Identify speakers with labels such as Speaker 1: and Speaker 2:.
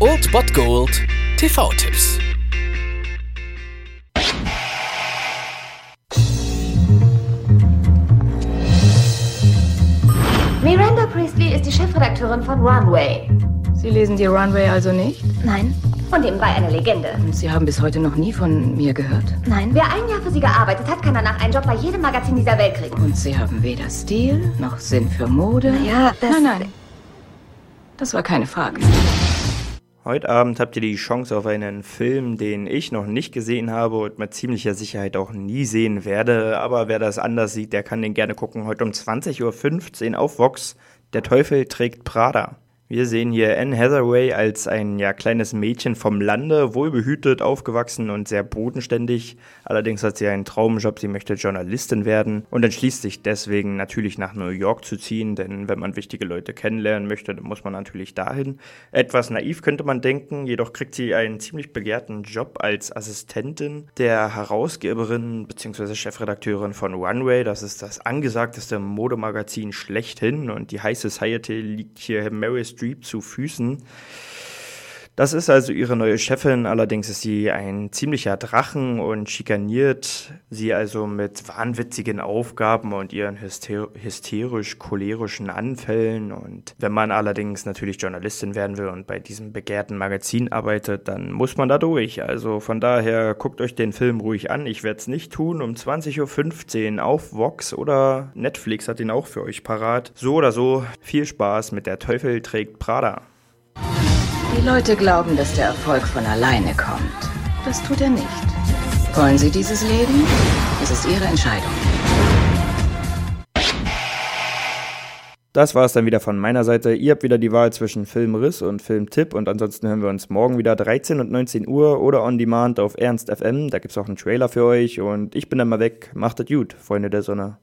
Speaker 1: Old Bot Gold TV-Tipps.
Speaker 2: Miranda Priestley ist die Chefredakteurin von Runway.
Speaker 3: Sie lesen die Runway also nicht?
Speaker 2: Nein. Und nebenbei eine Legende.
Speaker 3: Und Sie haben bis heute noch nie von mir gehört?
Speaker 2: Nein. Wer ein Jahr für sie gearbeitet hat, kann danach einen Job bei jedem Magazin dieser Welt kriegen.
Speaker 3: Und Sie haben weder Stil noch Sinn für Mode?
Speaker 2: Ja, das...
Speaker 3: Nein, nein. Das war keine Frage.
Speaker 4: Heute Abend habt ihr die Chance auf einen Film, den ich noch nicht gesehen habe und mit ziemlicher Sicherheit auch nie sehen werde. Aber wer das anders sieht, der kann den gerne gucken. Heute um 20.15 Uhr auf Vox. Der Teufel trägt Prada. Wir sehen hier Anne Hathaway als ein ja kleines Mädchen vom Lande, wohlbehütet, aufgewachsen und sehr bodenständig. Allerdings hat sie einen Traumjob, sie möchte Journalistin werden und entschließt sich deswegen natürlich nach New York zu ziehen, denn wenn man wichtige Leute kennenlernen möchte, dann muss man natürlich dahin. Etwas naiv könnte man denken, jedoch kriegt sie einen ziemlich begehrten Job als Assistentin der Herausgeberin bzw. Chefredakteurin von Runway. Das ist das angesagteste Modemagazin schlechthin und die High Society liegt hier Mary Streep zu Füßen. Das ist also ihre neue Chefin, allerdings ist sie ein ziemlicher Drachen und schikaniert sie also mit wahnwitzigen Aufgaben und ihren hyster hysterisch-cholerischen Anfällen. Und wenn man allerdings natürlich Journalistin werden will und bei diesem begehrten Magazin arbeitet, dann muss man da durch. Also von daher guckt euch den Film ruhig an. Ich werde es nicht tun. Um 20.15 Uhr auf Vox oder Netflix hat ihn auch für euch parat. So oder so, viel Spaß mit Der Teufel trägt Prada.
Speaker 3: Die Leute glauben, dass der Erfolg von alleine kommt. Das tut er nicht. Wollen Sie dieses Leben? Es ist Ihre Entscheidung.
Speaker 4: Das war es dann wieder von meiner Seite. Ihr habt wieder die Wahl zwischen Filmriss und Filmtipp und ansonsten hören wir uns morgen wieder 13 und 19 Uhr oder on demand auf Ernst FM. Da es auch einen Trailer für euch und ich bin dann mal weg. Macht es gut, Freunde der Sonne.